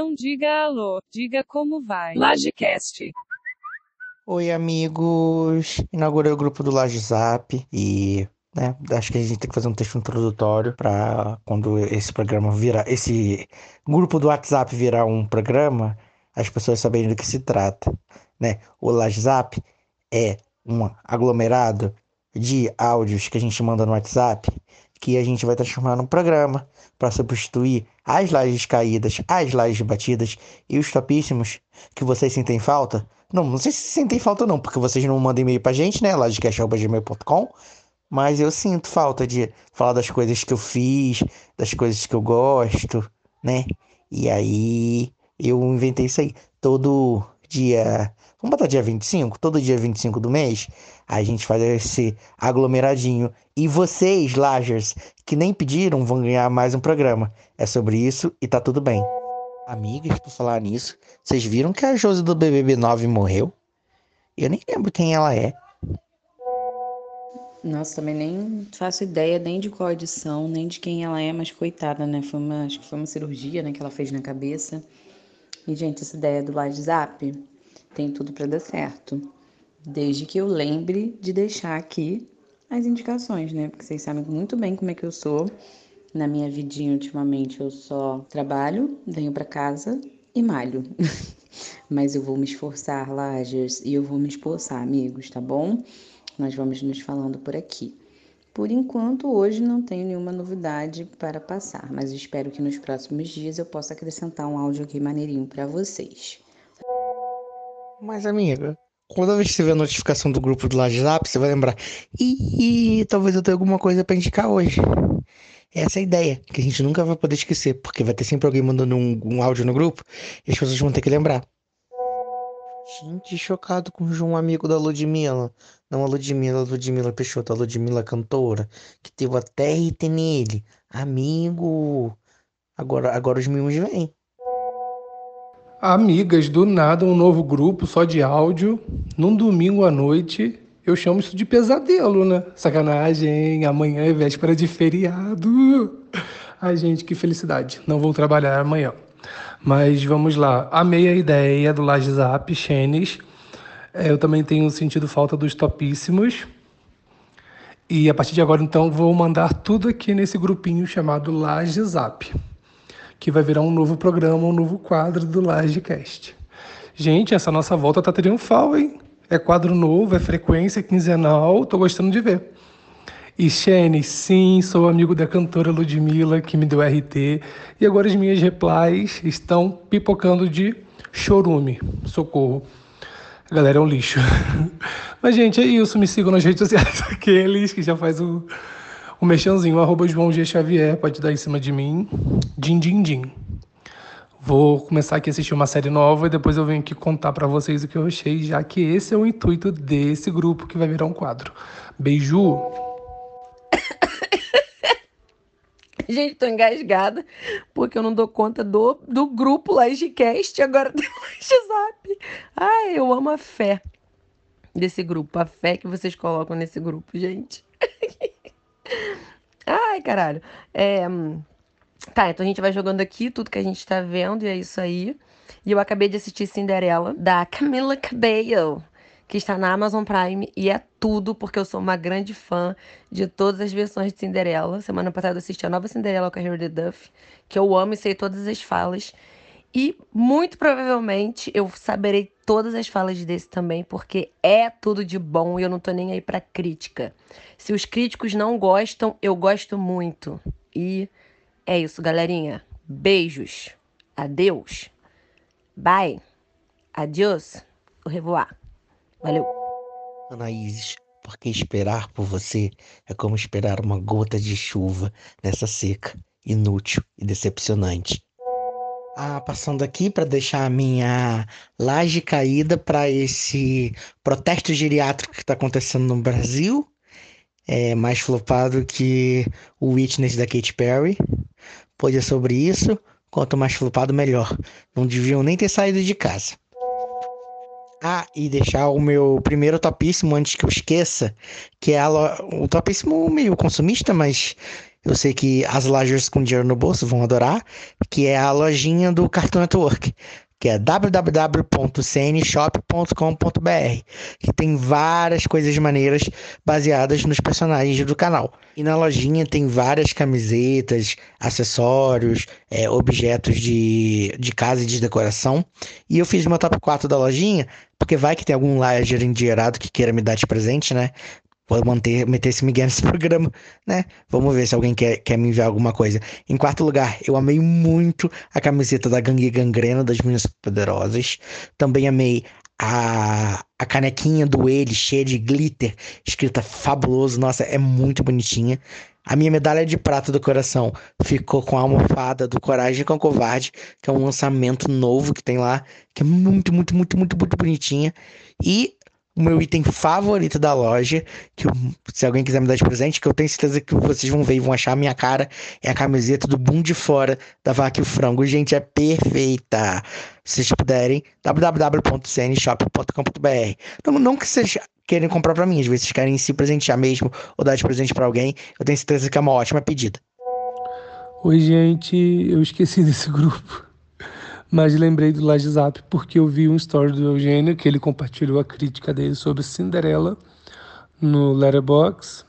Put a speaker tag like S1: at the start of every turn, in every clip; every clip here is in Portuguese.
S1: Não diga alô, diga como vai. Lagecast.
S2: Oi, amigos. Inaugurei o grupo do Laje Zap e né, acho que a gente tem que fazer um texto introdutório para quando esse programa virar, esse grupo do WhatsApp virar um programa, as pessoas saberem do que se trata, né? O Laje Zap é um aglomerado de áudios que a gente manda no WhatsApp que a gente vai transformar num programa para substituir as lajes caídas, as lajes batidas e os topíssimos que vocês sentem falta. Não, não sei se sentem falta não, porque vocês não mandam e-mail pra gente, né? lajecast.gmail.com Mas eu sinto falta de falar das coisas que eu fiz, das coisas que eu gosto, né? E aí eu inventei isso aí. Todo dia Vamos botar dia 25? Todo dia 25 do mês, a gente faz esse aglomeradinho. E vocês, Lagers, que nem pediram, vão ganhar mais um programa. É sobre isso e tá tudo bem. Amigas, por falar nisso, vocês viram que a Josi do BBB 9 morreu? Eu nem lembro quem ela é.
S3: Nossa, também nem faço ideia nem de qual edição, nem de quem ela é, mas coitada, né? Foi uma, acho que foi uma cirurgia, né, que ela fez na cabeça. E, gente, essa ideia do WhatsApp tem tudo para dar certo. Desde que eu lembre de deixar aqui as indicações, né? Porque vocês sabem muito bem como é que eu sou. Na minha vidinha, ultimamente, eu só trabalho, venho para casa e malho. Mas eu vou me esforçar, Lagers, e eu vou me esforçar, amigos, tá bom? Nós vamos nos falando por aqui. Por enquanto, hoje não tenho nenhuma novidade para passar, mas espero que nos próximos dias eu possa acrescentar um áudio aqui maneirinho para vocês.
S2: Mas, amiga, que você vê a notificação do grupo do WhatsApp, você vai lembrar. Ih, talvez eu tenha alguma coisa para indicar hoje. Essa é a ideia, que a gente nunca vai poder esquecer, porque vai ter sempre alguém mandando um, um áudio no grupo e as pessoas vão ter que lembrar. Gente, chocado com um amigo da Ludmilla. Não a Ludmilla, a Ludmilla Peixoto, a Ludmilla cantora, que teve até RT nele. Amigo. Agora, agora os mimos vêm.
S4: Amigas, do nada um novo grupo só de áudio, num domingo à noite. Eu chamo isso de pesadelo, né? Sacanagem, amanhã é véspera de feriado. Ai, gente, que felicidade. Não vou trabalhar amanhã. Mas vamos lá. Amei a ideia do Laje Zap, Xenis. É, eu também tenho sentido falta dos topíssimos. E a partir de agora, então, vou mandar tudo aqui nesse grupinho chamado Laje Zap que vai virar um novo programa, um novo quadro do Lagecast. Gente, essa nossa volta tá triunfal, hein? É quadro novo, é frequência quinzenal, tô gostando de ver. E Shane, sim, sou amigo da cantora Ludmilla, que me deu RT, e agora as minhas replies estão pipocando de chorume. Socorro. A galera é um lixo. Mas, gente, é isso. Me sigam nas redes sociais, aqueles que já faz o o mexãozinho, arroba João G. Xavier, pode dar em cima de mim. Din, din, din. Vou começar aqui a assistir uma série nova e depois eu venho aqui contar para vocês o que eu achei, já que esse é o intuito desse grupo que vai virar um quadro. Beijo!
S3: Gente, tô engasgada porque eu não dou conta do, do grupo Lagecast, agora tem Zap. Ai, eu amo a fé desse grupo, a fé que vocês colocam nesse grupo, gente. Ai, caralho. É, tá, então a gente vai jogando aqui tudo que a gente tá vendo e é isso aí. E eu acabei de assistir Cinderela, da Camila Cabello, que está na Amazon Prime e é tudo, porque eu sou uma grande fã de todas as versões de Cinderela. Semana passada eu assisti a nova Cinderela com a Hilary Duff, que eu amo e sei todas as falas. E muito provavelmente eu saberei todas as falas desse também, porque é tudo de bom e eu não tô nem aí pra crítica. Se os críticos não gostam, eu gosto muito. E é isso, galerinha. Beijos. Adeus. Bye. Adiós. O revoar. Valeu.
S2: Anaíses, porque esperar por você é como esperar uma gota de chuva nessa seca, inútil e decepcionante. Ah, passando aqui para deixar a minha laje caída para esse protesto geriátrico que está acontecendo no Brasil. É mais flopado que o Witness da Katy Perry. Pois é sobre isso. Quanto mais flopado, melhor. Não deviam nem ter saído de casa. Ah, e deixar o meu primeiro topíssimo antes que eu esqueça, que é o topíssimo meio consumista, mas eu sei que as lajers com dinheiro no bolso vão adorar, que é a lojinha do Cartoon Network, que é www.cnshop.com.br, que tem várias coisas maneiras baseadas nos personagens do canal. E na lojinha tem várias camisetas, acessórios, é, objetos de, de casa e de decoração. E eu fiz meu top 4 da lojinha, porque vai que tem algum lager endinheirado que queira me dar de presente, né? Vou manter, meter esse Miguel nesse programa, né? Vamos ver se alguém quer, quer me enviar alguma coisa. Em quarto lugar, eu amei muito a camiseta da Gangue Gangrena das Minas Poderosas. Também amei a, a canequinha do ele, cheia de glitter, escrita fabuloso. Nossa, é muito bonitinha. A minha medalha de prata do coração ficou com a almofada do Coragem com Covarde, que é um lançamento novo que tem lá, que é muito, muito, muito, muito, muito bonitinha. E o meu item favorito da loja, que eu, se alguém quiser me dar de presente, que eu tenho certeza que vocês vão ver e vão achar a minha cara, é a camiseta do Boom de Fora da Vaca e o Frango. Gente, é perfeita. Se vocês puderem, www.cnshop.com.br. Não, não que vocês querem comprar para mim, às vezes vocês querem se presentear mesmo ou dar de presente para alguém, eu tenho certeza que é uma ótima pedida.
S4: Oi, gente, eu esqueci desse grupo mas lembrei do Laje Zap porque eu vi um story do Eugênio que ele compartilhou a crítica dele sobre Cinderela no Letterboxd.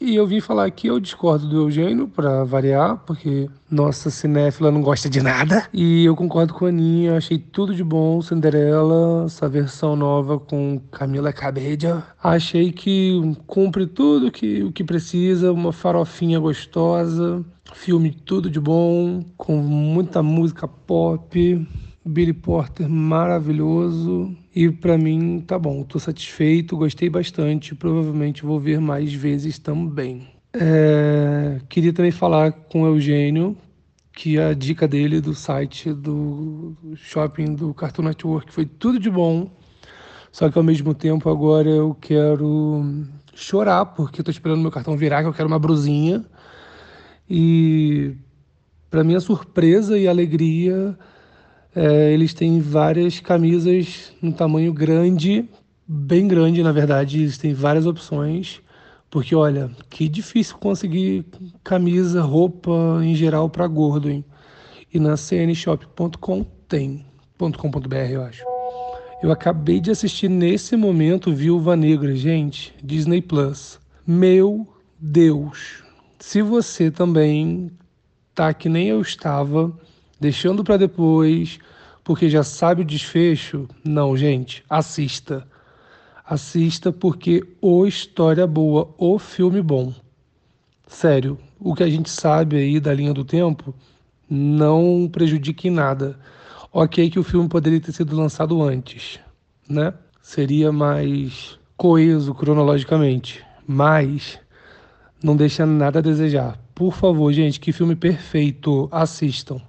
S4: E eu vim falar aqui, eu discordo do Eugênio, para variar, porque nossa cinéfila não gosta de nada. E eu concordo com a Aninha, achei tudo de bom, Cinderela, essa versão nova com Camila Cabello. Achei que cumpre tudo que, o que precisa, uma farofinha gostosa, filme tudo de bom, com muita música pop, Billy Porter maravilhoso. E para mim tá bom, tô satisfeito, gostei bastante, provavelmente vou ver mais vezes também. É, queria também falar com o Eugênio que a dica dele do site do shopping do Cartoon Network foi tudo de bom, só que ao mesmo tempo agora eu quero chorar porque eu tô esperando meu cartão virar, que eu quero uma brusinha. E, para minha surpresa e alegria, é, eles têm várias camisas no tamanho grande, bem grande, na verdade. Eles têm várias opções. Porque, olha, que difícil conseguir camisa, roupa em geral para gordo, hein? E na cnshop.com tem. .com.br, eu acho. Eu acabei de assistir nesse momento Viúva Negra, gente, Disney Plus. Meu Deus, se você também tá que nem eu estava, deixando para depois, porque já sabe o desfecho, não, gente, assista. Assista porque o história boa, o filme bom. Sério, o que a gente sabe aí da linha do tempo não prejudica em nada. Ok que o filme poderia ter sido lançado antes, né? Seria mais coeso cronologicamente, mas não deixa nada a desejar. Por favor, gente, que filme perfeito. Assistam.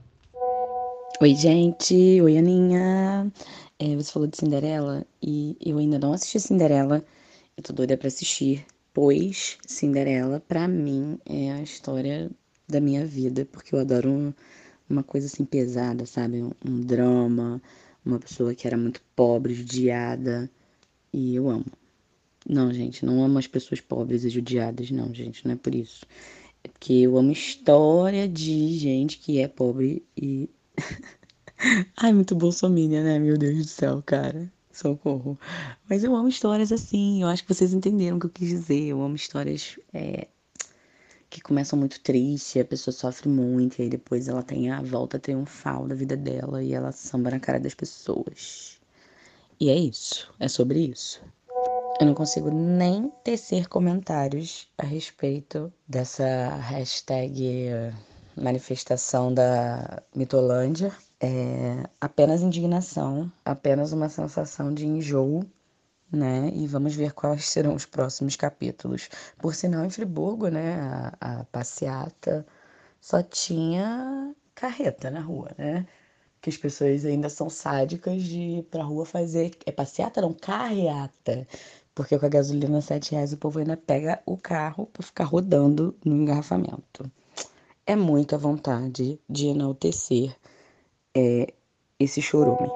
S5: Oi, gente. Oi, Aninha. É, você falou de Cinderela e eu ainda não assisti Cinderela. Eu tô doida pra assistir, pois Cinderela, pra mim, é a história da minha vida, porque eu adoro um, uma coisa assim pesada, sabe? Um, um drama, uma pessoa que era muito pobre, judiada, e eu amo. Não, gente, não amo as pessoas pobres e judiadas, não, gente, não é por isso. É porque eu amo história de gente que é pobre e. Ai, muito bolsominion, né? Meu Deus do céu, cara. Socorro. Mas eu amo histórias assim, eu acho que vocês entenderam o que eu quis dizer. Eu amo histórias é, que começam muito triste, a pessoa sofre muito, e aí depois ela tem a volta triunfal da vida dela e ela samba na cara das pessoas. E é isso, é sobre isso. Eu não consigo nem tecer comentários a respeito dessa hashtag manifestação da mitolândia. É apenas indignação, apenas uma sensação de enjoo, né? E vamos ver quais serão os próximos capítulos. Por sinal, em Friburgo, né, a, a passeata só tinha carreta na rua, né? Que as pessoas ainda são sádicas de ir pra rua fazer. É passeata, não, carreata. Porque com a gasolina sete reais o povo ainda pega o carro para ficar rodando no engarrafamento. É muita vontade de enaltecer é, esse chorume.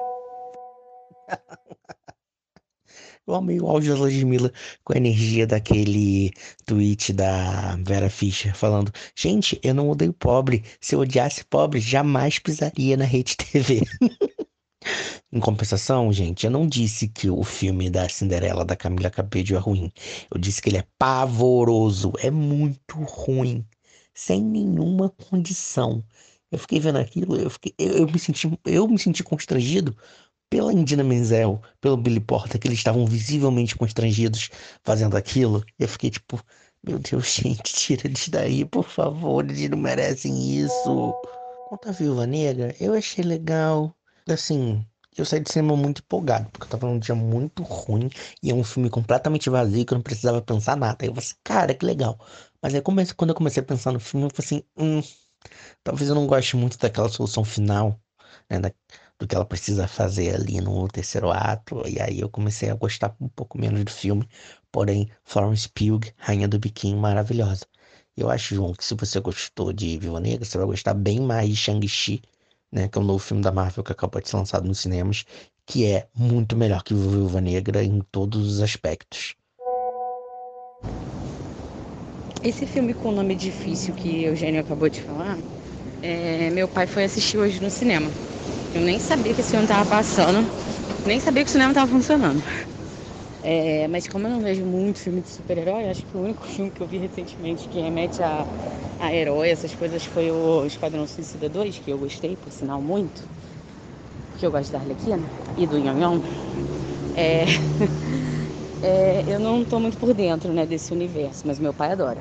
S2: Eu amei o áudio da Ludmilla com a energia daquele tweet da Vera Fischer falando: Gente, eu não odeio pobre. Se eu odiasse pobre, jamais pisaria na Rede TV. Em compensação, gente, eu não disse que o filme da Cinderela da Camila Cabello é ruim. Eu disse que ele é pavoroso, é muito ruim, sem nenhuma condição. Eu fiquei vendo aquilo, eu, fiquei, eu, eu me senti, eu me senti constrangido pela Indina Menzel, pelo Billy Porter, que eles estavam visivelmente constrangidos fazendo aquilo. Eu fiquei tipo, meu Deus, gente, tira eles daí, por favor, eles não merecem isso. Quanto a Viúva Negra, eu achei legal. Assim, eu saí de cinema muito empolgado, porque eu tava num dia muito ruim e é um filme completamente vazio que eu não precisava pensar nada. Aí eu falei assim, cara, que legal. Mas aí comecei, quando eu comecei a pensar no filme, eu falei assim, hum, talvez eu não goste muito daquela solução final, né, da, do que ela precisa fazer ali no terceiro ato. E aí eu comecei a gostar um pouco menos do filme. Porém, Florence Pugh, Rainha do Biquinho, maravilhosa. Eu acho, João, que se você gostou de Viva Negra, você vai gostar bem mais de Shang-Chi né, que é o novo filme da Marvel que acabou de ser lançado nos cinemas, que é muito melhor que Viúva Negra em todos os aspectos.
S5: Esse filme com o nome difícil que Eugênio acabou de falar, é, meu pai foi assistir hoje no cinema. Eu nem sabia que esse filme estava passando, nem sabia que o cinema estava funcionando. É, mas como eu não vejo muito filme de super-herói, acho que o único filme que eu vi recentemente que remete a, a herói, essas coisas, foi o Esquadrão Suicida 2, que eu gostei, por sinal, muito. Porque eu gosto da Arlequina e do Nhonhon. É, é, eu não estou muito por dentro né, desse universo, mas meu pai adora.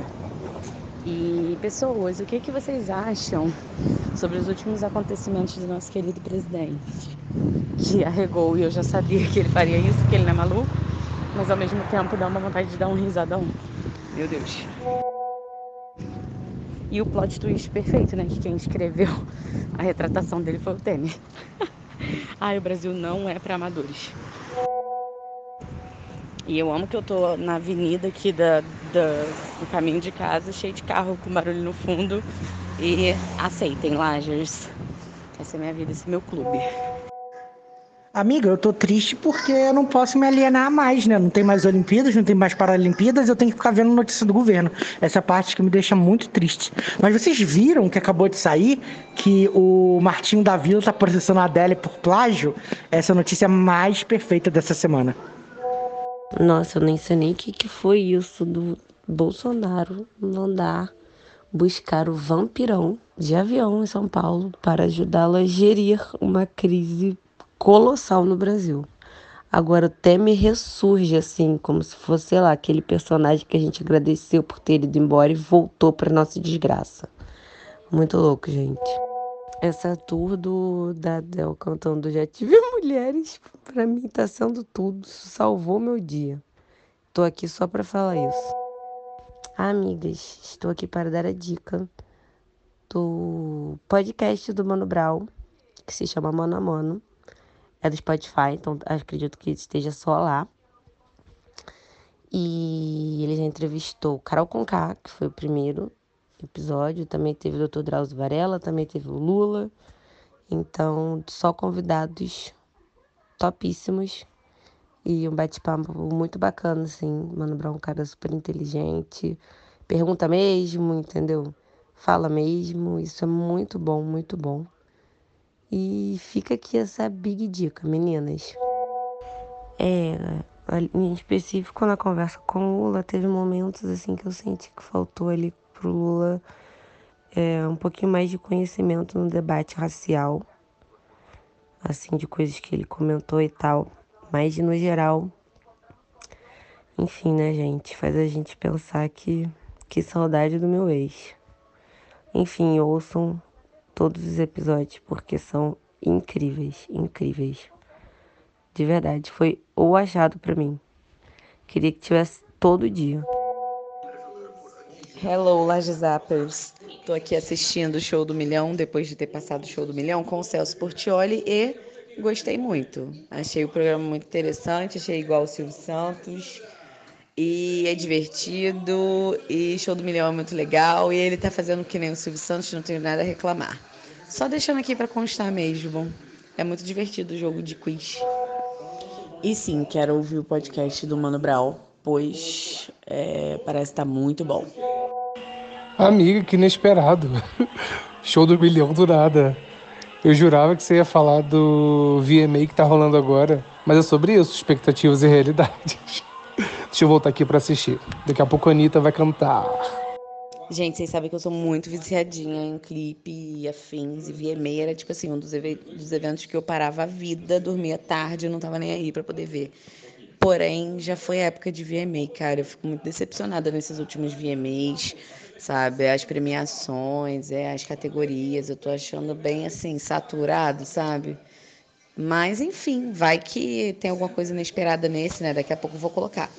S5: E pessoas, o que, que vocês acham sobre os últimos acontecimentos do nosso querido presidente? Que arregou e eu já sabia que ele faria isso, que ele não é maluco mas ao mesmo tempo dá uma vontade de dar um risadão. Meu Deus. E o plot twist perfeito, né? Que quem escreveu a retratação dele foi o Temer. Ai, o Brasil não é para amadores. E eu amo que eu tô na avenida aqui da, da, do caminho de casa, cheio de carro com barulho no fundo. E aceitem, Lagers. Essa é minha vida, esse é meu clube.
S2: Amiga, eu tô triste porque eu não posso me alienar mais, né? Não tem mais Olimpíadas, não tem mais Paralimpíadas, eu tenho que ficar vendo notícia do governo. Essa parte que me deixa muito triste. Mas vocês viram que acabou de sair que o Martinho da Vila tá processando a Adélia por plágio? Essa notícia mais perfeita dessa semana.
S3: Nossa, eu nem sei nem o que, que foi isso do Bolsonaro mandar buscar o vampirão de avião em São Paulo para ajudá-lo a gerir uma crise colossal no Brasil. Agora o Temer ressurge assim, como se fosse, sei lá, aquele personagem que a gente agradeceu por ter ido embora e voltou para nossa desgraça. Muito louco, gente. Essa tour do da Del cantando Já Tive Mulheres, para mim tá sendo tudo. Salvou meu dia. Tô aqui só para falar isso. amigas, estou aqui para dar a dica do podcast do Mano Brau, que se chama Mano a Mano é do Spotify, então acredito que esteja só lá. E ele já entrevistou Carol Conká, que foi o primeiro episódio, também teve o Dr. Drauzio Varela, também teve o Lula. Então, só convidados topíssimos e um bate-papo muito bacana, assim. Mano Brown é um cara super inteligente, pergunta mesmo, entendeu? Fala mesmo, isso é muito bom, muito bom. E fica aqui essa big dica, meninas. É, em específico na conversa com o Lula, teve momentos assim que eu senti que faltou ali pro Lula é, um pouquinho mais de conhecimento no debate racial, assim, de coisas que ele comentou e tal. Mas no geral, enfim, né, gente, faz a gente pensar que que saudade do meu ex. Enfim, ouçam todos os episódios porque são incríveis, incríveis. De verdade, foi o achado para mim. Queria que tivesse todo dia.
S5: Hello, Laje Zappers. Tô aqui assistindo o Show do Milhão, depois de ter passado o Show do Milhão com o Celso Portioli e gostei muito. Achei o programa muito interessante, achei igual o Silvio Santos. E é divertido, e Show do Milhão é muito legal, e ele tá fazendo que nem o Silvio Santos, não tenho nada a reclamar. Só deixando aqui para constar mesmo. É muito divertido o jogo de quiz. E sim, quero ouvir o podcast do Mano Brown, pois é, parece estar tá muito bom.
S4: Amiga, que inesperado. Show do milhão do nada. Eu jurava que você ia falar do VMA que tá rolando agora, mas é sobre isso, expectativas e realidades. Deixa eu voltar aqui para assistir. Daqui a pouco a Anitta vai cantar.
S5: Gente, vocês sabem que eu sou muito viciadinha em clipe e afins. E VMA era, tipo assim, um dos, dos eventos que eu parava a vida, dormia tarde, não tava nem aí para poder ver. Porém, já foi a época de VMA, cara. Eu fico muito decepcionada nesses últimos VMAs, sabe? As premiações, é, as categorias. Eu tô achando bem, assim, saturado, sabe? Mas, enfim, vai que tem alguma coisa inesperada nesse, né? Daqui a pouco eu vou colocar.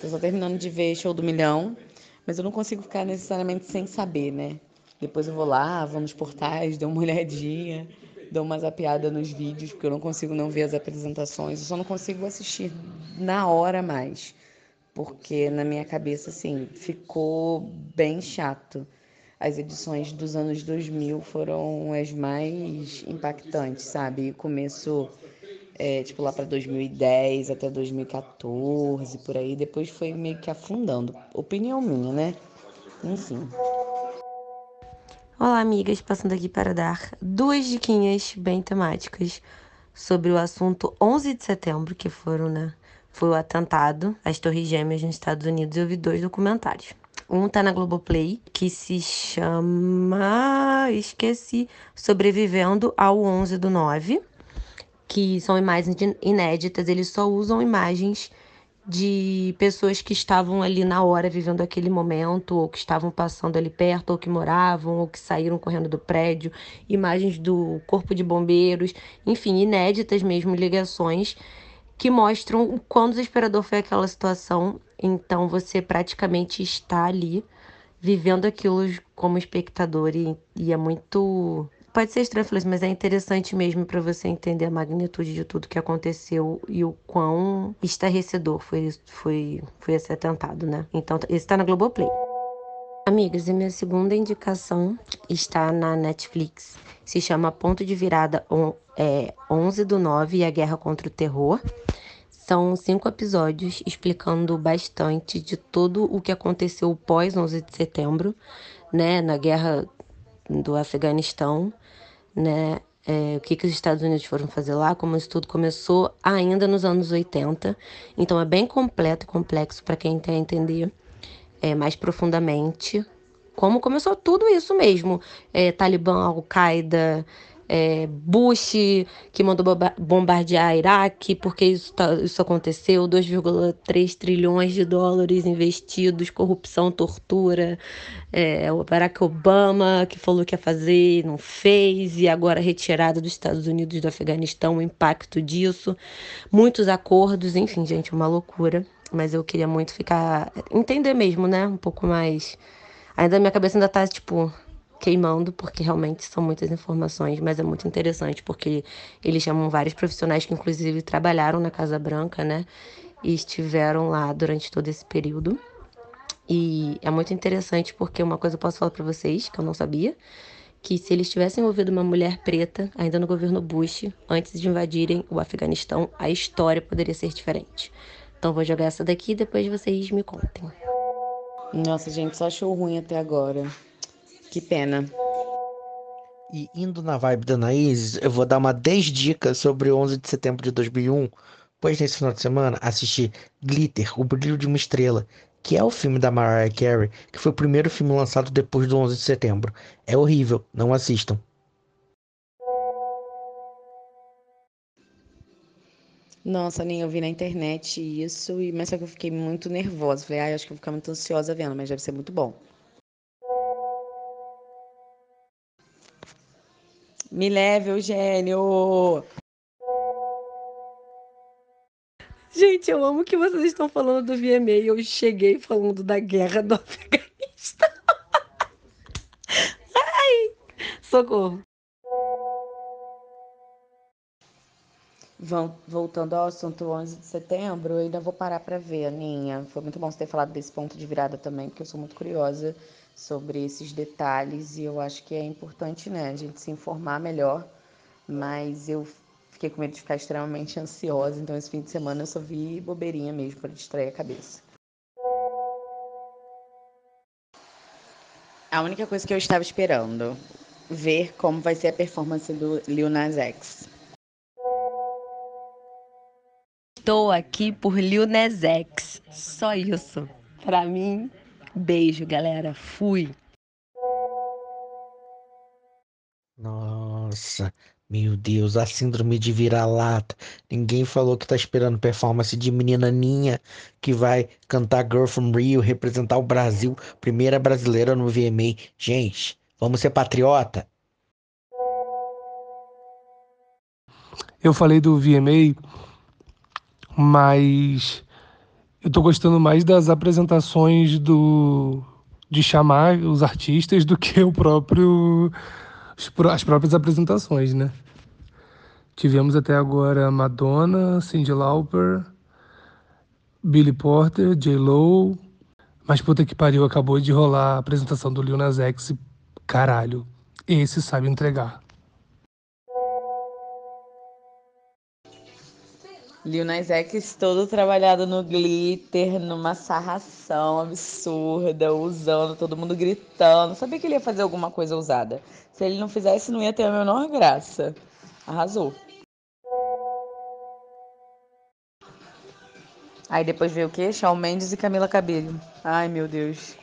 S5: Tô só terminando de ver Show do Milhão. Mas eu não consigo ficar necessariamente sem saber, né? Depois eu vou lá, vou nos portais, dou uma olhadinha, dou uma zapiada nos vídeos, porque eu não consigo não ver as apresentações. Eu só não consigo assistir na hora mais. Porque na minha cabeça, assim, ficou bem chato. As edições dos anos 2000 foram as mais impactantes, sabe? Começo é, tipo lá para 2010 até 2014, por aí. Depois foi meio que afundando. Opinião minha, né? Enfim.
S3: Olá, amigas, passando aqui para dar duas diquinhas bem temáticas sobre o assunto 11 de setembro, que foram, né? Foi o atentado às Torres Gêmeas nos Estados Unidos. Eu vi dois documentários. Um tá na Globoplay, que se chama. Esqueci. Sobrevivendo ao 11 do 9 que são imagens inéditas, eles só usam imagens de pessoas que estavam ali na hora vivendo aquele momento, ou que estavam passando ali perto, ou que moravam, ou que saíram correndo do prédio, imagens do corpo de bombeiros, enfim, inéditas mesmo, ligações que mostram o quão desesperador foi aquela situação. Então você praticamente está ali vivendo aquilo como espectador e, e é muito Pode ser estranho, mas é interessante mesmo para você entender a magnitude de tudo que aconteceu e o quão estarrecedor foi, foi, foi esse atentado, né? Então, esse tá na Globoplay. Amigas, e minha segunda indicação está na Netflix. Se chama Ponto de Virada on, é, 11 do 9 e a Guerra contra o Terror. São cinco episódios explicando bastante de tudo o que aconteceu pós 11 de setembro, né, na guerra do Afeganistão, né? É, o que, que os Estados Unidos foram fazer lá, como isso tudo começou ainda nos anos 80. Então é bem completo e complexo para quem quer entender é, mais profundamente como começou tudo isso mesmo. É, Talibã, Al-Qaeda, é, Bush, que mandou bombardear Iraque, porque isso, tá, isso aconteceu, 2,3 trilhões de dólares investidos, corrupção, tortura, é, o Barack Obama, que falou que ia fazer, não fez, e agora retirada dos Estados Unidos do Afeganistão, o impacto disso, muitos acordos, enfim, gente, uma loucura. Mas eu queria muito ficar. entender mesmo, né? Um pouco mais. Ainda minha cabeça ainda tá, tipo, queimando, porque realmente são muitas informações, mas é muito interessante, porque eles chamam vários profissionais que, inclusive, trabalharam na Casa Branca, né? E estiveram lá durante todo esse período. E é muito interessante porque uma coisa eu posso falar para vocês, que eu não sabia, que se eles tivessem ouvido uma mulher preta, ainda no governo Bush, antes de invadirem o Afeganistão, a história poderia ser diferente. Então vou jogar essa daqui e depois vocês me contem.
S5: Nossa, gente, só achou ruim até agora. Que pena.
S2: E indo na vibe da Anaís, eu vou dar uma 10 dicas sobre 11 de setembro de 2001, pois nesse final de semana assisti Glitter, O Brilho de uma Estrela, que é o filme da Mariah Carey, que foi o primeiro filme lançado depois do 11 de setembro. É horrível, não assistam.
S5: Nossa, nem eu vi na internet isso, mas só que eu fiquei muito nervosa. Falei, ah, acho que eu vou ficar muito ansiosa vendo, mas deve ser muito bom. Me leve, Eugênio!
S3: Gente, eu amo que vocês estão falando do VMA. Eu cheguei falando da guerra do Afeganistão. Ai, socorro.
S5: Voltando ao assunto 11 de setembro, eu ainda vou parar para ver, Aninha. Foi muito bom você ter falado desse ponto de virada também, porque eu sou muito curiosa sobre esses detalhes e eu acho que é importante, né, a gente se informar melhor. Mas eu Fiquei com medo de ficar extremamente ansiosa, então esse fim de semana eu só vi bobeirinha mesmo para distrair a cabeça. A única coisa que eu estava esperando, ver como vai ser a performance do Lil Nas X.
S3: Estou aqui por Lil Nas X. Só isso. Pra mim, beijo, galera. Fui.
S2: Nossa, meu Deus, a síndrome de vira-lata. Ninguém falou que tá esperando performance de menina Ninha que vai cantar Girl from Rio, representar o Brasil, primeira brasileira no VMA. Gente, vamos ser patriota.
S4: Eu falei do VMA, mas eu tô gostando mais das apresentações do de chamar os artistas do que o próprio as próprias apresentações, né? Tivemos até agora Madonna, Cyndi Lauper, Billy Porter, J. Lo, mas puta que pariu, acabou de rolar a apresentação do Lil Nas X, caralho, esse sabe entregar.
S5: Lil Nas X todo trabalhado no glitter, numa sarração absurda, usando, todo mundo gritando. Sabia que ele ia fazer alguma coisa ousada. Se ele não fizesse, não ia ter a menor graça. Arrasou. Aí depois veio o quê? Shawn Mendes e Camila Cabello. Ai, meu Deus.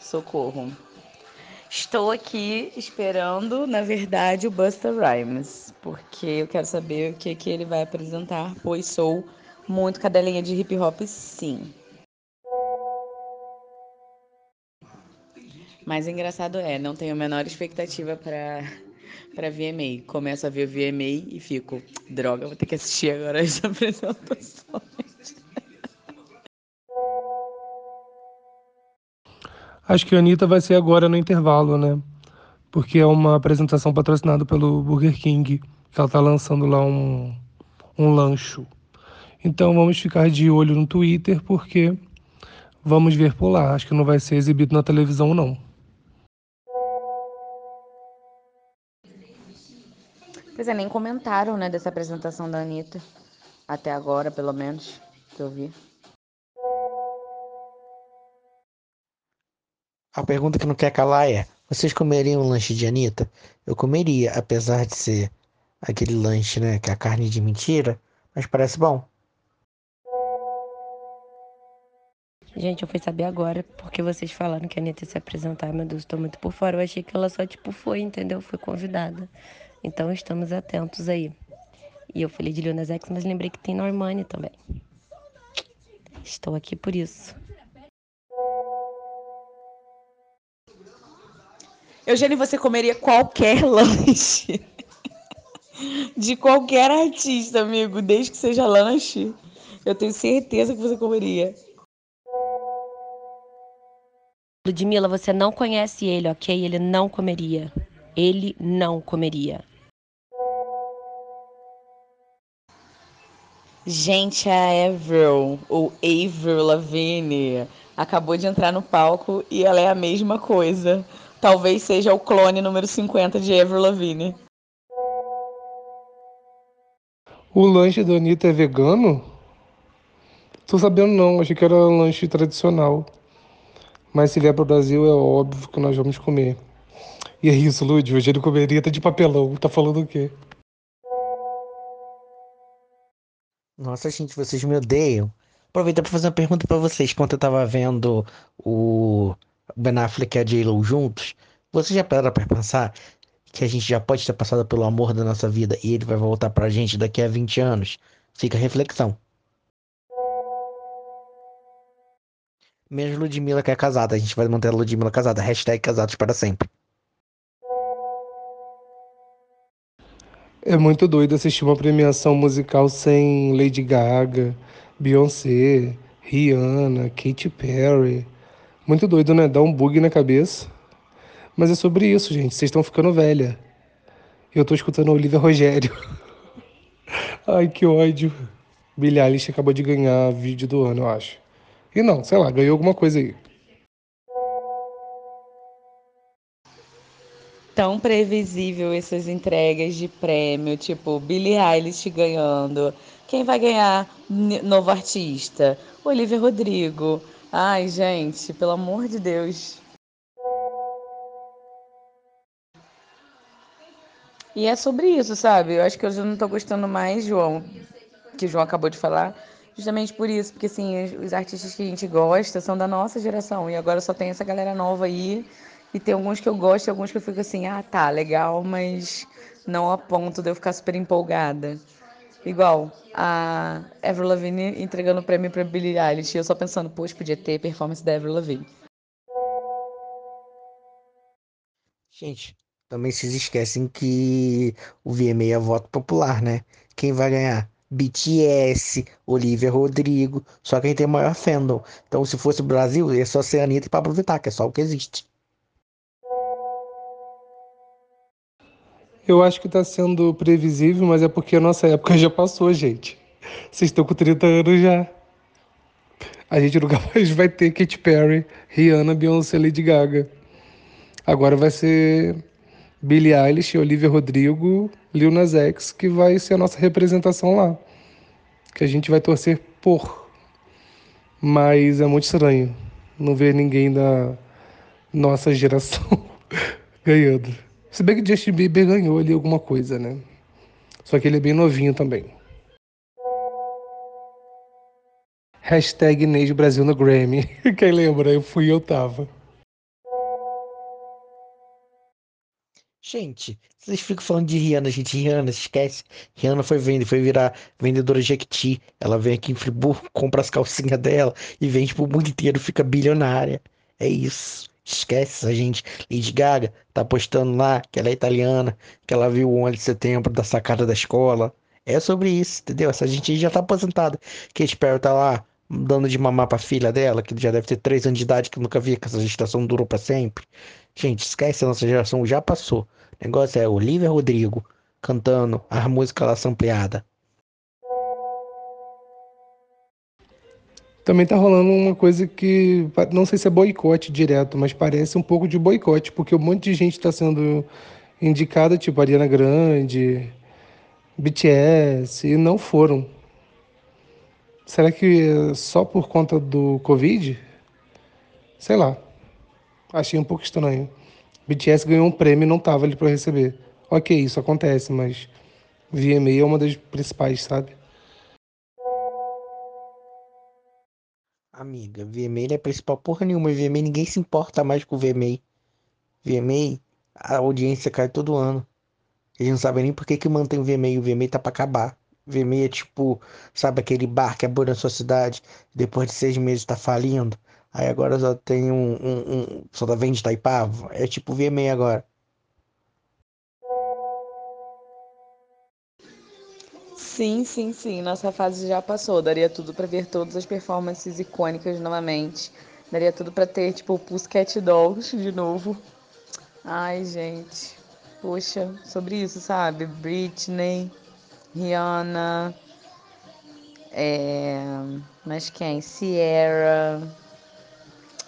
S5: Socorro. Estou aqui esperando, na verdade, o Busta Rhymes, porque eu quero saber o que, que ele vai apresentar, pois sou muito cadelinha de hip hop, sim. Mas engraçado é, não tenho a menor expectativa para para VMA. Começo a ver o VMA e fico, droga, vou ter que assistir agora as apresentações.
S4: Acho que a Anitta vai ser agora no intervalo, né? Porque é uma apresentação patrocinada pelo Burger King, que ela tá lançando lá um, um lancho. Então vamos ficar de olho no Twitter, porque vamos ver por lá. Acho que não vai ser exibido na televisão, não.
S5: Pois é, nem comentaram, né, dessa apresentação da Anitta. Até agora, pelo menos, que eu vi.
S2: A pergunta que não quer calar é: vocês comeriam um lanche de Anitta? Eu comeria, apesar de ser aquele lanche, né, que é a carne de mentira, mas parece bom.
S3: Gente, eu fui saber agora porque vocês falaram que a Anitta se apresentar. Meu Deus, tô muito por fora. Eu achei que ela só, tipo, foi, entendeu? Foi convidada. Então estamos atentos aí. E eu falei de Lil X, mas lembrei que tem Normani também. Estou aqui por isso.
S5: Eugênio, você comeria qualquer lanche de qualquer artista, amigo, desde que seja lanche. Eu tenho certeza que você comeria.
S3: Ludmilla, você não conhece ele, ok? Ele não comeria. Ele não comeria.
S5: Gente, a Avril, ou Avril Lavigne, acabou de entrar no palco e ela é a mesma coisa talvez seja o clone número 50 de Avril Lavigne.
S4: O lanche da Anitta é vegano? Tô sabendo não, achei que era um lanche tradicional. Mas se vier pro Brasil é óbvio que nós vamos comer. E é isso, Lud, hoje ele comeria até de papelão. Tá falando o quê?
S2: Nossa, gente, vocês me odeiam. Aproveita para fazer uma pergunta para vocês. Quando eu tava vendo o Ben Affleck e a J-Lo juntos, você já para pra pensar que a gente já pode ter passado pelo amor da nossa vida e ele vai voltar pra gente daqui a 20 anos? Fica a reflexão. Mesmo Ludmilla que é casada, a gente vai manter a Ludmilla casada. Hashtag casados para sempre.
S4: É muito doido assistir uma premiação musical sem Lady Gaga, Beyoncé, Rihanna, Katy Perry. Muito doido, né? Dá um bug na cabeça. Mas é sobre isso, gente. Vocês estão ficando velha. Eu tô escutando a Olivia Rogério. Ai, que ódio. Billie Eilish acabou de ganhar vídeo do ano, eu acho. E não, sei lá, ganhou alguma coisa aí.
S5: tão previsível essas entregas de prêmio, tipo Billie Eilish ganhando. Quem vai ganhar novo artista? Olivia Rodrigo. Ai, gente, pelo amor de Deus. E é sobre isso, sabe? Eu acho que eu já não tô gostando mais, João, que o João acabou de falar, justamente por isso, porque assim, os artistas que a gente gosta são da nossa geração e agora só tem essa galera nova aí. E tem alguns que eu gosto e alguns que eu fico assim, ah, tá, legal, mas não a ponto de eu ficar super empolgada. Igual a Avril Lavigne entregando o prêmio para Billie Eilish, e eu só pensando, poxa, podia ter performance da Avril Lavigne.
S2: Gente, também vocês esquecem que o VMA é voto popular, né? Quem vai ganhar? BTS, Olivia Rodrigo, só quem tem maior fandom. Então, se fosse o Brasil, é só ser a Anitta Pablo Vittar, que é só o que existe.
S4: Eu acho que tá sendo previsível, mas é porque a nossa época já passou, gente. Vocês estão com 30 anos já. A gente nunca mais vai ter Katy Perry, Rihanna, Beyoncé, Lady Gaga. Agora vai ser Billie Eilish, Olivia Rodrigo, Lil Nas X, que vai ser a nossa representação lá. Que a gente vai torcer por. Mas é muito estranho não ver ninguém da nossa geração ganhando. Se bem que Justin Bieber ganhou ali alguma coisa, né? Só que ele é bem novinho também. Hashtag Inês Brasil no Grammy. Quem lembra? Eu fui e eu tava.
S2: Gente, vocês ficam falando de Rihanna, gente. Rihanna, esquece. Rihanna foi vender, foi virar vendedora de Jequiti. Ela vem aqui em Friburgo, compra as calcinhas dela e vende pro mundo inteiro, fica bilionária. É isso. Esquece essa gente. Lady Gaga tá postando lá que ela é italiana, que ela viu o 11 de setembro da sacada da escola. É sobre isso, entendeu? Essa gente já tá aposentada. Kate Perry tá lá dando de mamar pra filha dela, que já deve ter 3 anos de idade, que nunca vi que essa gestação durou pra sempre. Gente, esquece, a nossa geração já passou. O negócio é Olivia Rodrigo cantando a música lá sampleada.
S4: Também tá rolando uma coisa que não sei se é boicote direto, mas parece um pouco de boicote, porque um monte de gente está sendo indicada, tipo Ariana Grande, BTS, e não foram. Será que é só por conta do Covid? Sei lá. Achei um pouco estranho. BTS ganhou um prêmio e não tava ali para receber. Ok, isso acontece, mas VMA é uma das principais, sabe?
S2: Amiga, VMA não é principal porra nenhuma. VMA ninguém se importa mais com o VMA. VMA, a audiência cai todo ano. Eles não sabem nem por que, que mantém o VMA. O VMA tá pra acabar. VMA é tipo, sabe aquele bar que abriu na sua cidade, depois de seis meses tá falindo. Aí agora só tem um, um, um só tá vende Taipava. É tipo VMA agora.
S5: Sim, sim, sim. Nossa fase já passou. Daria tudo para ver todas as performances icônicas novamente. Daria tudo para ter, tipo, Pussycat Dolls de novo. Ai, gente. Poxa, sobre isso, sabe? Britney, Rihanna. É... Mas quem? Sierra.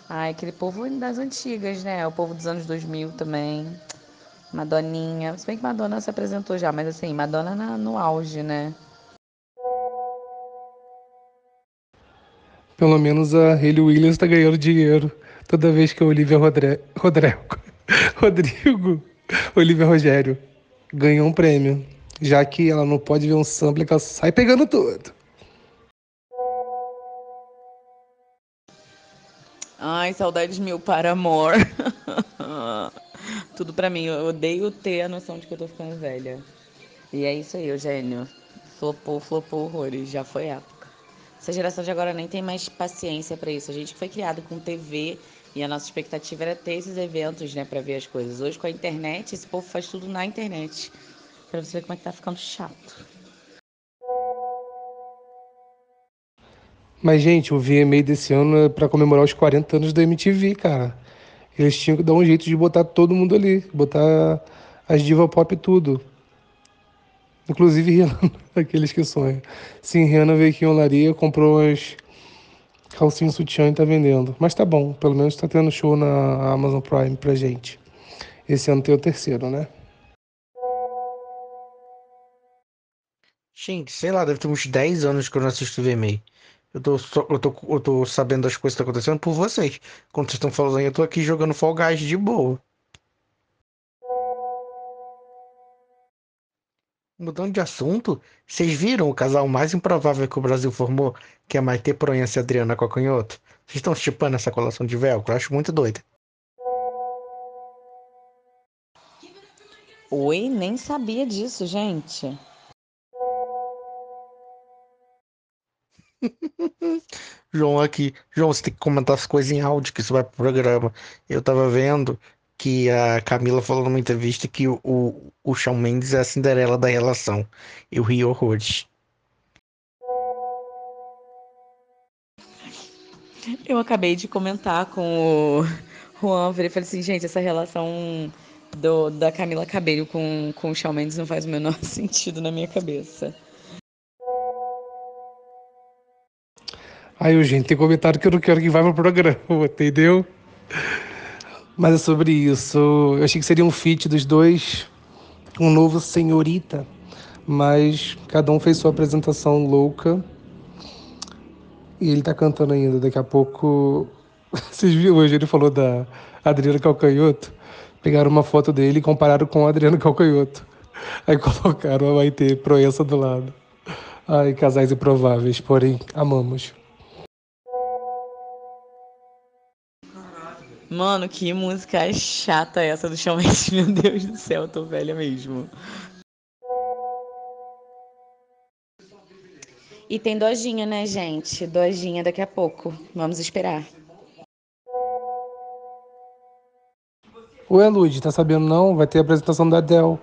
S5: Ai, aquele povo das antigas, né? O povo dos anos 2000 também. Madoninha. Se bem que Madonna se apresentou já, mas assim, Madonna na, no auge, né?
S4: Pelo menos a Hayley Williams tá ganhando dinheiro toda vez que a Olivia Rodre... Rodrigo, Rodrigo, Olivia Rogério ganhou um prêmio. Já que ela não pode ver um sample que ela sai pegando tudo.
S5: Ai, saudades mil para amor. Tudo pra mim. Eu odeio ter a noção de que eu tô ficando velha. E é isso aí, Eugênio. Flopou, flopou horrores. Já foi época. Essa geração de agora nem tem mais paciência para isso. A gente foi criado com TV e a nossa expectativa era ter esses eventos, né, para ver as coisas. Hoje com a internet, esse povo faz tudo na internet. Pra você ver como é que tá ficando chato.
S4: Mas, gente, o VMA desse ano é pra comemorar os 40 anos da MTV, cara. Eles tinham que dar um jeito de botar todo mundo ali, botar as diva pop tudo. Inclusive Rihanna, aqueles que sonham. Sim, Rihanna veio aqui em Olaria, comprou as calcinhas sutiã e tá vendendo. Mas tá bom, pelo menos tá tendo show na Amazon Prime pra gente. Esse ano tem o terceiro, né?
S2: Gente, sei lá, deve ter uns 10 anos que eu não assisto VMA. Eu tô, eu tô, eu tô sabendo das coisas que estão acontecendo por vocês. Quando vocês estão falando eu tô aqui jogando Fall Guys de boa. Mudando de assunto, vocês viram o casal mais improvável que o Brasil formou, que é Maite Proença e Adriana Coconhoto? Vocês estão chipando essa colação de velcro? Eu acho muito doida.
S5: Oi, nem sabia disso, gente.
S2: João aqui. João, você tem que comentar as coisas em áudio, que isso vai pro programa. Eu tava vendo que a Camila falou numa entrevista que o, o, o Shawn Mendes é a Cinderela da relação. Eu ri horrores.
S5: Eu acabei de comentar com o Juan, eu falei assim, gente, essa relação do, da Camila Cabello com, com o Shawn Mendes não faz o menor sentido na minha cabeça.
S4: Aí, gente, tem comentário que eu não quero que vá pro programa, entendeu? Mas é sobre isso. Eu achei que seria um feat dos dois, um novo senhorita, mas cada um fez sua apresentação louca. E ele tá cantando ainda. Daqui a pouco. Vocês viram hoje? Ele falou da Adriana Calcanhoto. Pegaram uma foto dele e compararam com a Adriana Calcanhoto. Aí colocaram a Maite Proença do lado. Ai, casais improváveis, porém, amamos.
S5: Mano, que música chata essa do Shawn Mendes, meu Deus do céu, eu tô velha mesmo. E tem dojinha, né, gente? Dojinha daqui a pouco. Vamos esperar.
S4: Ué, Lud, tá sabendo não? Vai ter a apresentação da Adele.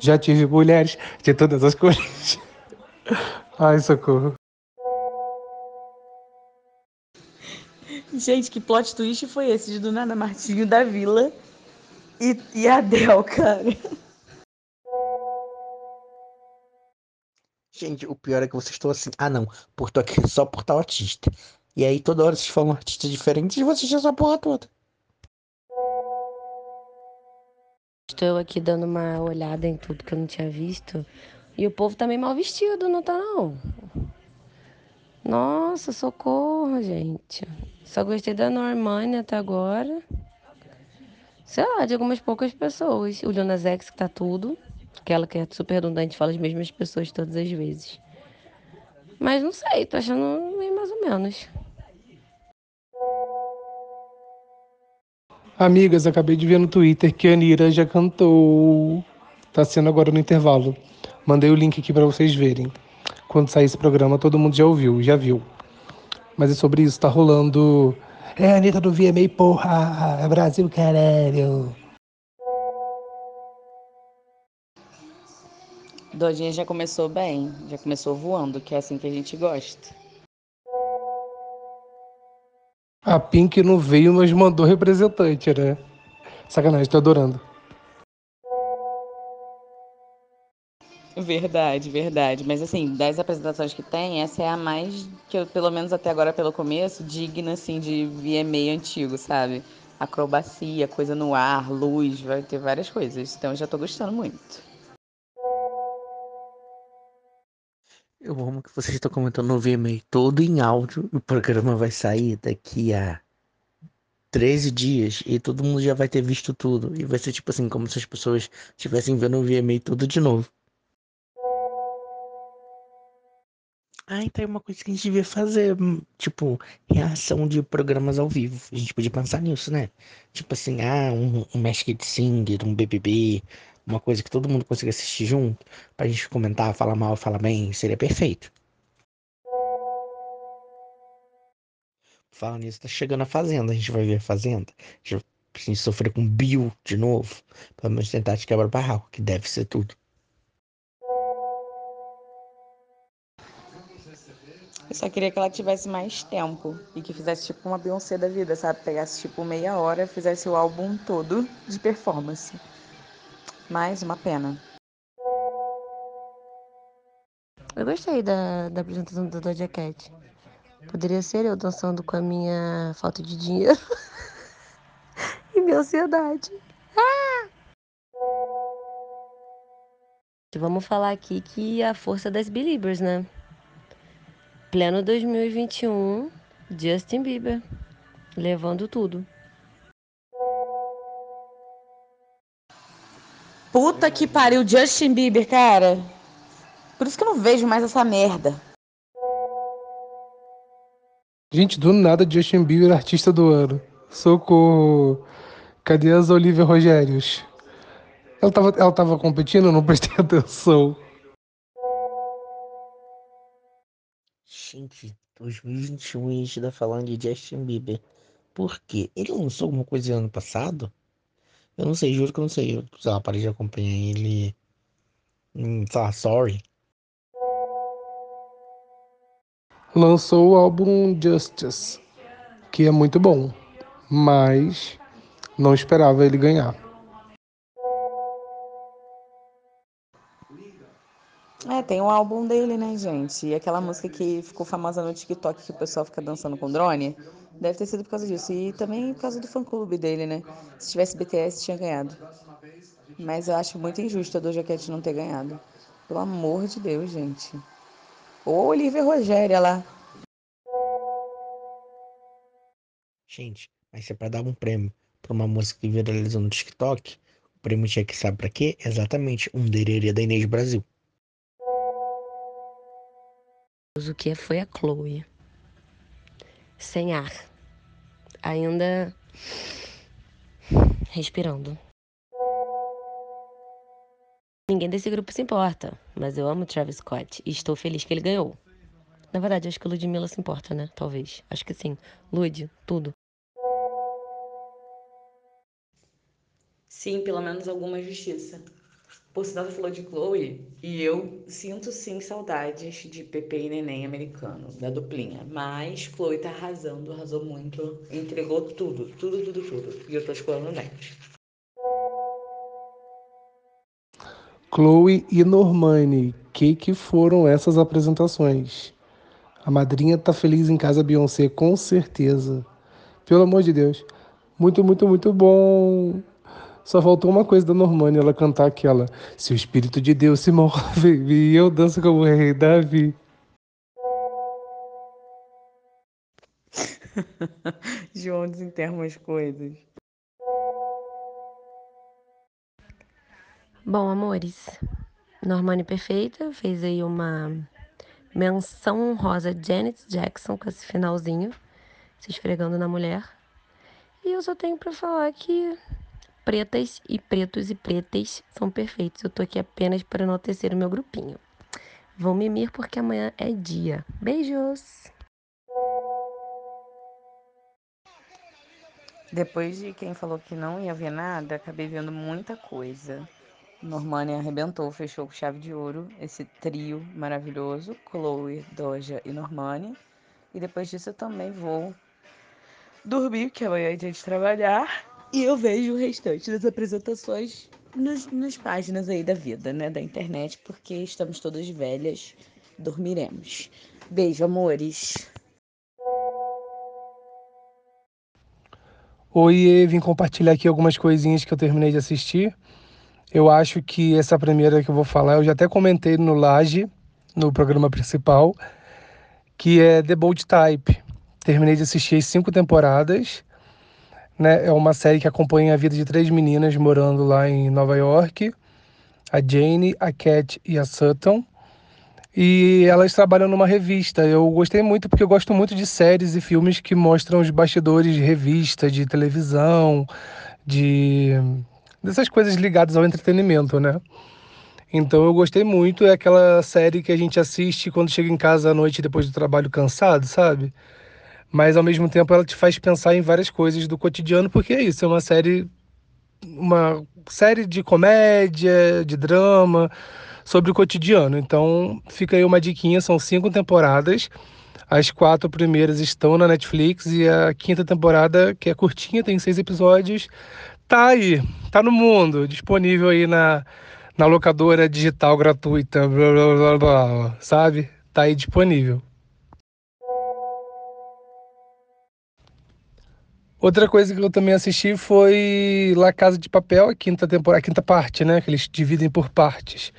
S4: Já tive mulheres de todas as cores. Ai, socorro.
S5: Gente, que plot twist foi esse de do nada Martinho da Vila e, e Adel, cara?
S2: Gente, o pior é que vocês estão assim. Ah, não, por tô aqui só por tal artista. E aí toda hora vocês falam artistas diferentes e vocês essa porra toda.
S3: Estou aqui dando uma olhada em tudo que eu não tinha visto. E o povo tá meio mal vestido, não tá não? Nossa, socorro, gente. Só gostei da Normani até agora. Sei lá, de algumas poucas pessoas. O Jonas X que tá tudo. Aquela que é super redundante, fala as mesmas pessoas todas as vezes. Mas não sei, tô achando meio mais ou menos.
S4: Amigas, acabei de ver no Twitter que a Anira já cantou. Tá sendo agora no intervalo. Mandei o link aqui pra vocês verem. Quando sair esse programa, todo mundo já ouviu, já viu. Mas é sobre isso, tá rolando. É a Anitta do VMA, porra! É Brasil, caralho!
S5: Dojinha já começou bem, já começou voando, que é assim que a gente gosta.
S4: A Pink não veio, mas mandou representante, né? Sacanagem, tô adorando.
S5: Verdade, verdade. Mas assim, das apresentações que tem, essa é a mais, que eu, pelo menos até agora pelo começo, digna assim de VMA antigo, sabe? Acrobacia, coisa no ar, luz, vai ter várias coisas. Então eu já tô gostando muito.
S2: Eu amo que vocês estão comentando no VMA todo em áudio. O programa vai sair daqui a 13 dias e todo mundo já vai ter visto tudo. E vai ser tipo assim, como se as pessoas estivessem vendo o VMA tudo de novo. Ah, então é uma coisa que a gente devia fazer, hum, tipo, reação de programas ao vivo. A gente podia pensar nisso, né? Tipo assim, ah, um, um Masked Singer, um BBB, uma coisa que todo mundo consiga assistir junto, pra gente comentar, falar mal, falar bem, seria perfeito. Fala nisso, tá chegando a Fazenda, a gente vai ver a Fazenda. A gente, gente sofrer com Bill de novo, pelo menos tentar de quebra barraco, que deve ser tudo.
S5: Eu só queria que ela tivesse mais tempo e que fizesse tipo uma Beyoncé da vida, sabe? Pegasse tipo meia hora, fizesse o álbum todo de performance. Mais uma pena.
S3: Eu gostei da, da apresentação da Doja Cat. Poderia ser eu dançando com a minha falta de dinheiro e minha ansiedade. Ah! Vamos falar aqui que a força das Believers, né? Pleno 2021, Justin Bieber, levando tudo.
S5: Puta que pariu, Justin Bieber, cara. Por isso que eu não vejo mais essa merda.
S4: Gente, do nada Justin Bieber artista do ano. Socorro. Cadê as Olivia Rogérios? Ela tava, ela tava competindo, eu não prestei atenção.
S2: Gente, 2021 a gente tá falando de Justin Bieber. Por quê? Ele lançou alguma coisa ano passado? Eu não sei, juro que eu não sei. Eu, sei lá, parei de acompanhar ele. Hum, sei lá, sorry.
S4: Lançou o álbum Justice, que é muito bom, mas não esperava ele ganhar.
S5: É, tem o álbum dele, né, gente? E aquela música que ficou famosa no TikTok que o pessoal fica dançando com drone. Deve ter sido por causa disso. E também por causa do fã-clube dele, né? Se tivesse BTS, tinha ganhado. Mas eu acho muito injusto a Doja Cat não ter ganhado. Pelo amor de Deus, gente. Ou Olivia Rogéria lá.
S2: Gente, mas se é pra dar um prêmio pra uma música que viralizou no TikTok, o prêmio tinha que saber pra quê? Exatamente, um dererê da Inês Brasil.
S3: O que foi a Chloe. Sem ar. Ainda respirando. Ninguém desse grupo se importa, mas eu amo Travis Scott e estou feliz que ele ganhou. Na verdade, acho que a Ludmilla se importa, né? Talvez. Acho que sim. Lud, tudo.
S5: Sim, pelo menos alguma justiça. Por sinal, você falou de Chloe, e eu sinto sim saudades de Pepe e Neném americano, da duplinha. Mas Chloe tá arrasando, arrasou muito, entregou tudo, tudo, tudo, tudo. E eu tô escolhendo next.
S4: Chloe e Normani, que que foram essas apresentações? A madrinha tá feliz em casa Beyoncé, com certeza. Pelo amor de Deus. Muito, muito, muito bom. Só faltou uma coisa da Normani, ela cantar aquela Se o Espírito de Deus se move e eu danço como o rei Davi.
S5: João desenterra umas coisas.
S3: Bom, amores, Normani Perfeita fez aí uma menção honrosa Janet Jackson com esse finalzinho, se esfregando na mulher. E eu só tenho pra falar que pretas e pretos e pretas são perfeitos. Eu tô aqui apenas para enaltecer o meu grupinho. Vão mimir porque amanhã é dia. Beijos!
S5: Depois de quem falou que não ia ver nada, acabei vendo muita coisa. Normani arrebentou, fechou com chave de ouro esse trio maravilhoso, Chloe, Doja e Normani. E depois disso eu também vou dormir, que amanhã é dia de trabalhar. E eu vejo o restante das apresentações nos, nas páginas aí da vida, né? Da internet, porque estamos todas velhas, dormiremos. Beijo, amores.
S4: Oi, vim compartilhar aqui algumas coisinhas que eu terminei de assistir. Eu acho que essa primeira que eu vou falar, eu já até comentei no Laje, no programa principal, que é The Bold Type. Terminei de assistir as cinco temporadas. Né? É uma série que acompanha a vida de três meninas morando lá em Nova York. A Jane, a Cat e a Sutton. E elas trabalham numa revista. Eu gostei muito porque eu gosto muito de séries e filmes que mostram os bastidores de revista, de televisão, de dessas coisas ligadas ao entretenimento, né? Então eu gostei muito, é aquela série que a gente assiste quando chega em casa à noite depois do trabalho cansado, sabe? Mas ao mesmo tempo ela te faz pensar em várias coisas do cotidiano, porque é isso, é uma série uma série de comédia, de drama sobre o cotidiano. Então fica aí uma diquinha, são cinco temporadas. As quatro primeiras estão na Netflix e a quinta temporada, que é curtinha, tem seis episódios, tá aí, tá no mundo, disponível aí na, na locadora digital gratuita, blá, blá, blá, blá, sabe? Tá aí disponível. Outra coisa que eu também assisti foi La Casa de Papel, a quinta temporada, a quinta parte, né? Que eles dividem por partes.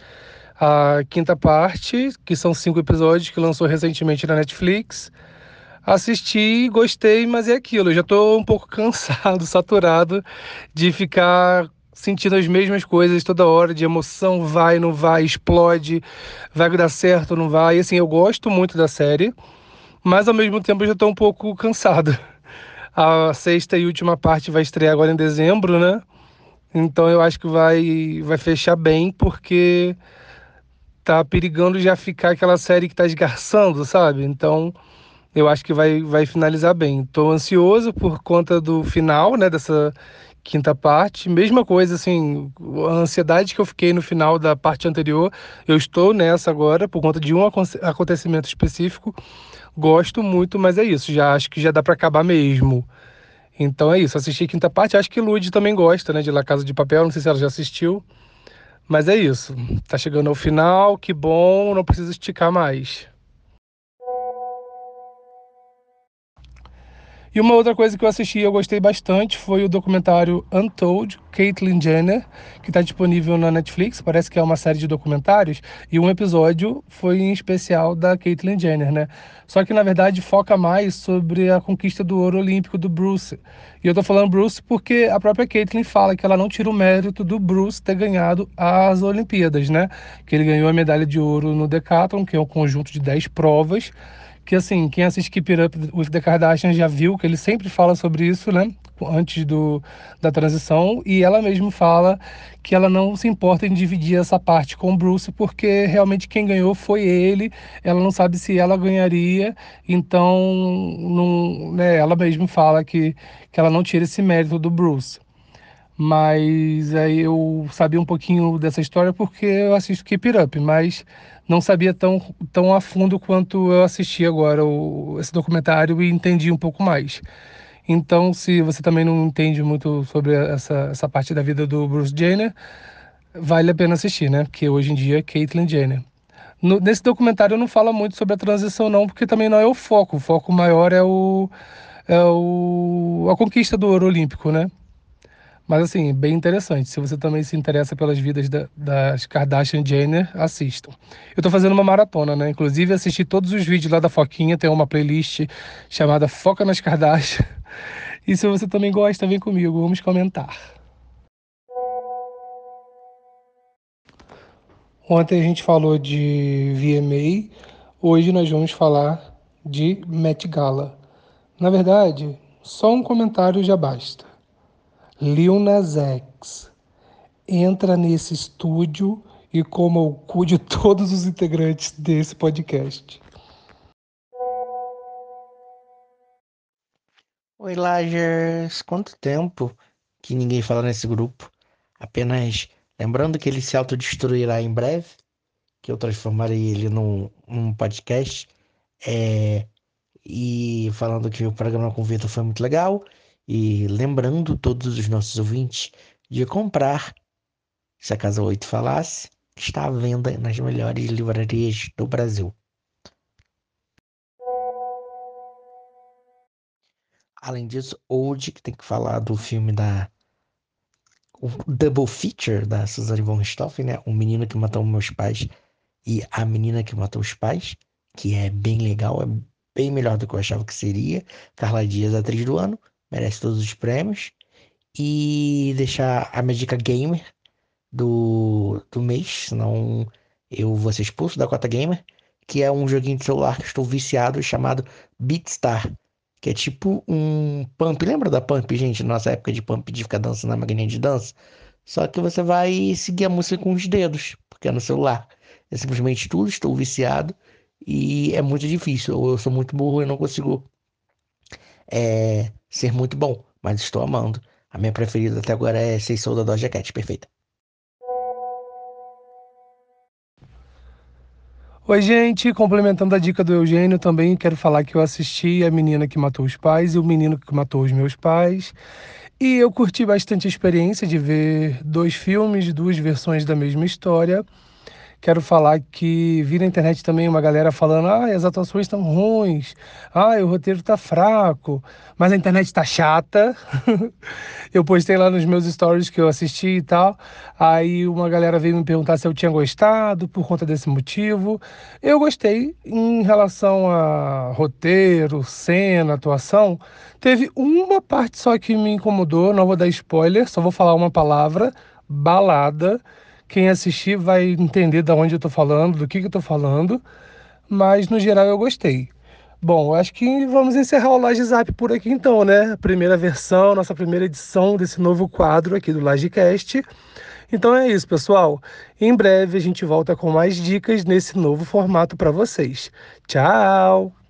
S4: a quinta parte, que são cinco episódios que lançou recentemente na Netflix. Assisti, gostei, mas é aquilo. Eu já estou um pouco cansado, saturado de ficar sentindo as mesmas coisas toda hora, de emoção, vai, não vai, explode, vai dar certo, não vai. E assim, eu gosto muito da série, mas ao mesmo tempo eu já estou um pouco cansado. A sexta e última parte vai estrear agora em dezembro, né? Então eu acho que vai, vai fechar bem, porque tá perigando já ficar aquela série que tá esgarçando, sabe? Então eu acho que vai, vai finalizar bem. Tô ansioso por conta do final, né, dessa quinta parte. Mesma coisa, assim, a ansiedade que eu fiquei no final da parte anterior, eu estou nessa agora por conta de um acontecimento específico. Gosto muito, mas é isso, já acho que já dá para acabar mesmo. Então é isso, assisti a quinta parte, acho que Lud também gosta, né, de La Casa de Papel, não sei se ela já assistiu. Mas é isso, tá chegando ao final, que bom, não precisa esticar mais. E uma outra coisa que eu assisti e eu gostei bastante foi o documentário Untold, Caitlyn Jenner, que está disponível na Netflix. Parece que é uma série de documentários. E um episódio foi em especial da Caitlyn Jenner, né? Só que na verdade foca mais sobre a conquista do ouro olímpico do Bruce. E eu tô falando Bruce porque a própria Caitlyn fala que ela não tira o mérito do Bruce ter ganhado as Olimpíadas, né? Que ele ganhou a medalha de ouro no Decathlon, que é um conjunto de 10 provas que assim, quem assiste Keep It Up with the Kardashians já viu que ele sempre fala sobre isso, né? Antes do, da transição, e ela mesma fala que ela não se importa em dividir essa parte com o Bruce, porque realmente quem ganhou foi ele, ela não sabe se ela ganharia, então não, né, ela mesma fala que, que ela não tira esse mérito do Bruce. Mas aí eu sabia um pouquinho dessa história porque eu assisto Keep It Up, mas não sabia tão, tão a fundo quanto eu assisti agora o, esse documentário e entendi um pouco mais. Então, se você também não entende muito sobre essa, essa parte da vida do Bruce Jenner, vale a pena assistir, né? Porque hoje em dia é Caitlyn Jenner. No, nesse documentário não fala muito sobre a transição, não, porque também não é o foco. O foco maior é, o, é o, a conquista do ouro olímpico, né? Mas assim, bem interessante. Se você também se interessa pelas vidas da, das Kardashian Jenner, assistam. Eu tô fazendo uma maratona, né? Inclusive assisti todos os vídeos lá da Foquinha, tem uma playlist chamada Foca nas Kardashian. E se você também gosta, vem comigo, vamos comentar. Ontem a gente falou de VMA, hoje nós vamos falar de Met Gala. Na verdade, só um comentário já basta. Lil Nas X entra nesse estúdio e coma o cu de todos os integrantes desse podcast.
S2: Oi, Lagers! Quanto tempo que ninguém fala nesse grupo? Apenas lembrando que ele se autodestruirá em breve, que eu transformarei ele num, num podcast. É, e falando que o programa com o Vitor foi muito legal e lembrando todos os nossos ouvintes de comprar Se a Casa 8 Falasse, está à venda nas melhores livrarias do Brasil. Além disso, hoje que tem que falar do filme da o double feature da Suzanne von Richthofen, né? O menino que matou meus pais e a menina que matou os pais, que é bem legal, é bem melhor do que eu achava que seria. Carla Dias, atriz do ano merece todos os prêmios. E deixar a minha dica gamer do, do mês, senão eu vou ser expulso da Cota Gamer, que é um joguinho de celular que estou viciado chamado Beatstar, que é tipo um pump. Lembra da pump, gente? Nossa época de pump de ficar dançando na maquininha de dança. Só que você vai seguir a música com os dedos, porque é no celular. É simplesmente tudo, estou viciado e é muito difícil. Eu sou muito burro e não consigo é, ser muito bom, mas estou amando. A minha preferida até agora é Sei Sou da Doja Cat, perfeita.
S4: Oi, gente, complementando a dica do Eugênio, também quero falar que eu assisti A Menina que Matou os Pais e O Menino que Matou os Meus Pais. E eu curti bastante a experiência de ver dois filmes, duas versões da mesma história quero falar que vi na internet também uma galera falando: ah, as atuações estão ruins, ah, o roteiro está fraco, mas a internet está chata. eu postei lá nos meus stories que eu assisti e tal. Aí uma galera veio me perguntar se eu tinha gostado por conta desse motivo. Eu gostei em relação a roteiro, cena, atuação. Teve uma parte só que me incomodou, não vou dar spoiler, só vou falar uma palavra: balada. Quem assistir vai entender de onde eu tô falando, do que, que eu tô falando, mas no geral eu gostei. Bom, acho que vamos encerrar o Laje Zap por aqui então, né? Primeira versão, nossa primeira edição desse novo quadro aqui do LajeCast. Então é isso, pessoal. Em breve a gente volta com mais dicas nesse novo formato para vocês. Tchau!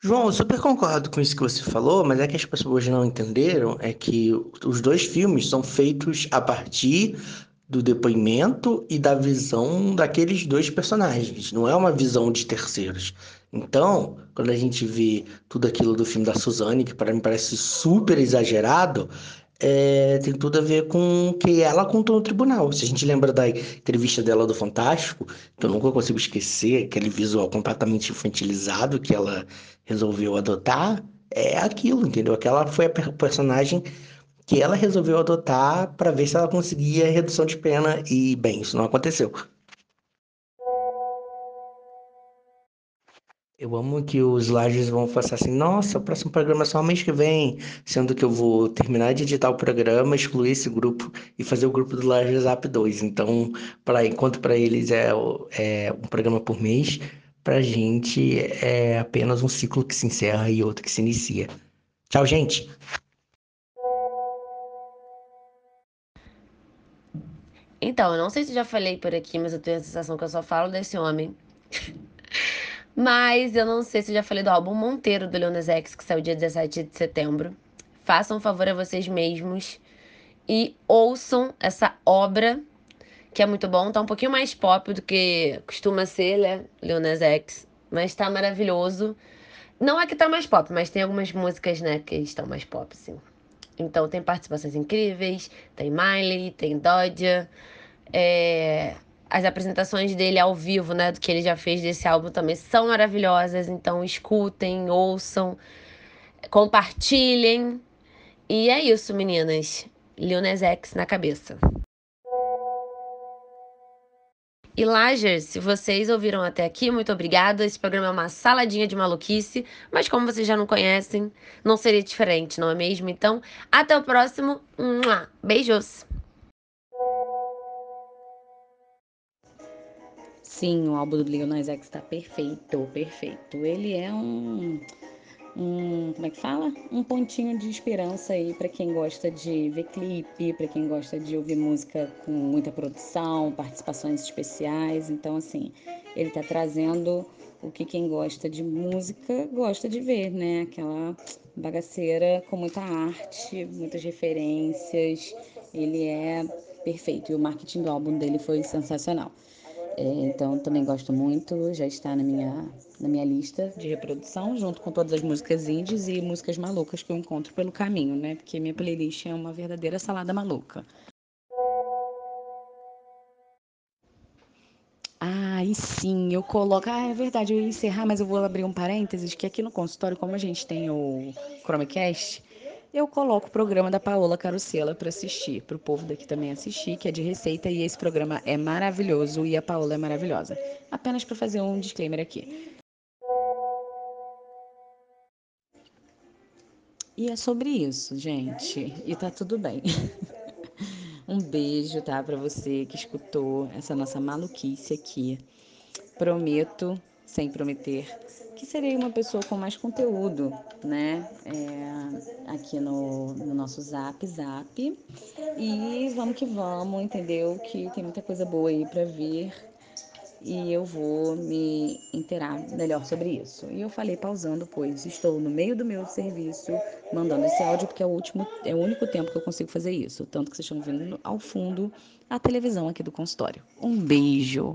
S2: João, eu super concordo com isso que você falou, mas é que as pessoas não entenderam é que os dois filmes são feitos a partir do depoimento e da visão daqueles dois personagens, não é uma visão de terceiros. Então, quando a gente vê tudo aquilo do filme da Suzane, que para mim parece super exagerado, é, tem tudo a ver com o que ela contou no tribunal. Se a gente lembra da entrevista dela do Fantástico, que eu nunca consigo esquecer, aquele visual completamente infantilizado que ela resolveu adotar, é aquilo, entendeu? Aquela foi a personagem que ela resolveu adotar para ver se ela conseguia redução de pena e, bem, isso não aconteceu. Eu amo que os lajes vão falar assim, nossa, o próximo programa é só mês que vem, sendo que eu vou terminar de editar o programa, excluir esse grupo e fazer o grupo do Lajes App 2. Então, pra, enquanto para eles é, é um programa por mês, pra gente é apenas um ciclo que se encerra e outro que se inicia. Tchau, gente!
S3: Então, eu não sei se já falei por aqui, mas eu tenho a sensação que eu só falo desse homem. Mas eu não sei se eu já falei do álbum Monteiro do Leones X, que saiu dia 17 de setembro. Façam um favor a vocês mesmos e ouçam essa obra, que é muito bom. Tá um pouquinho mais pop do que costuma ser, né? Leones X. Mas tá maravilhoso. Não é que tá mais pop, mas tem algumas músicas, né, que estão mais pop, sim. Então tem participações incríveis, tem Miley, tem Dodja. É as apresentações dele ao vivo, né, do que ele já fez desse álbum também são maravilhosas. Então escutem, ouçam, compartilhem. E é isso, meninas. Lil X na cabeça. E Lagers, se vocês ouviram até aqui, muito obrigada. Esse programa é uma saladinha de maluquice, mas como vocês já não conhecem, não seria diferente, não é mesmo? Então, até o próximo. Beijos!
S5: Sim, o álbum do Lil Nas X tá perfeito, perfeito. Ele é um, um, como é que fala? Um pontinho de esperança aí para quem gosta de ver clipe, para quem gosta de ouvir música com muita produção, participações especiais. Então, assim, ele tá trazendo o que quem gosta de música gosta de ver, né? Aquela bagaceira com muita arte, muitas referências. Ele é perfeito e o marketing do álbum dele foi sensacional. É, então também gosto muito, já está na minha, na minha lista de reprodução, junto com todas as músicas indies e músicas malucas que eu encontro pelo caminho, né? Porque minha playlist é uma verdadeira salada maluca. Ah, e sim, eu coloco. Ah, é verdade, eu ia encerrar, mas eu vou abrir um parênteses, que aqui no consultório, como a gente tem o Chromecast, eu coloco o programa da Paola Carosella para assistir, para o povo daqui também assistir, que é de receita, e esse programa é maravilhoso e a Paola é maravilhosa. Apenas para fazer um disclaimer aqui. E é sobre isso, gente. E tá tudo bem. um beijo, tá, para você que escutou essa nossa maluquice aqui. Prometo, sem prometer, que serei uma pessoa com mais conteúdo, né? É, aqui no, no nosso Zap Zap. E vamos que vamos, entendeu? Que tem muita coisa boa aí para vir e eu vou me inteirar melhor sobre isso. E eu falei pausando, pois estou no meio do meu serviço mandando esse áudio, porque é o último, é o único tempo que eu consigo fazer isso. Tanto que vocês estão vendo ao fundo a televisão aqui do consultório. Um beijo!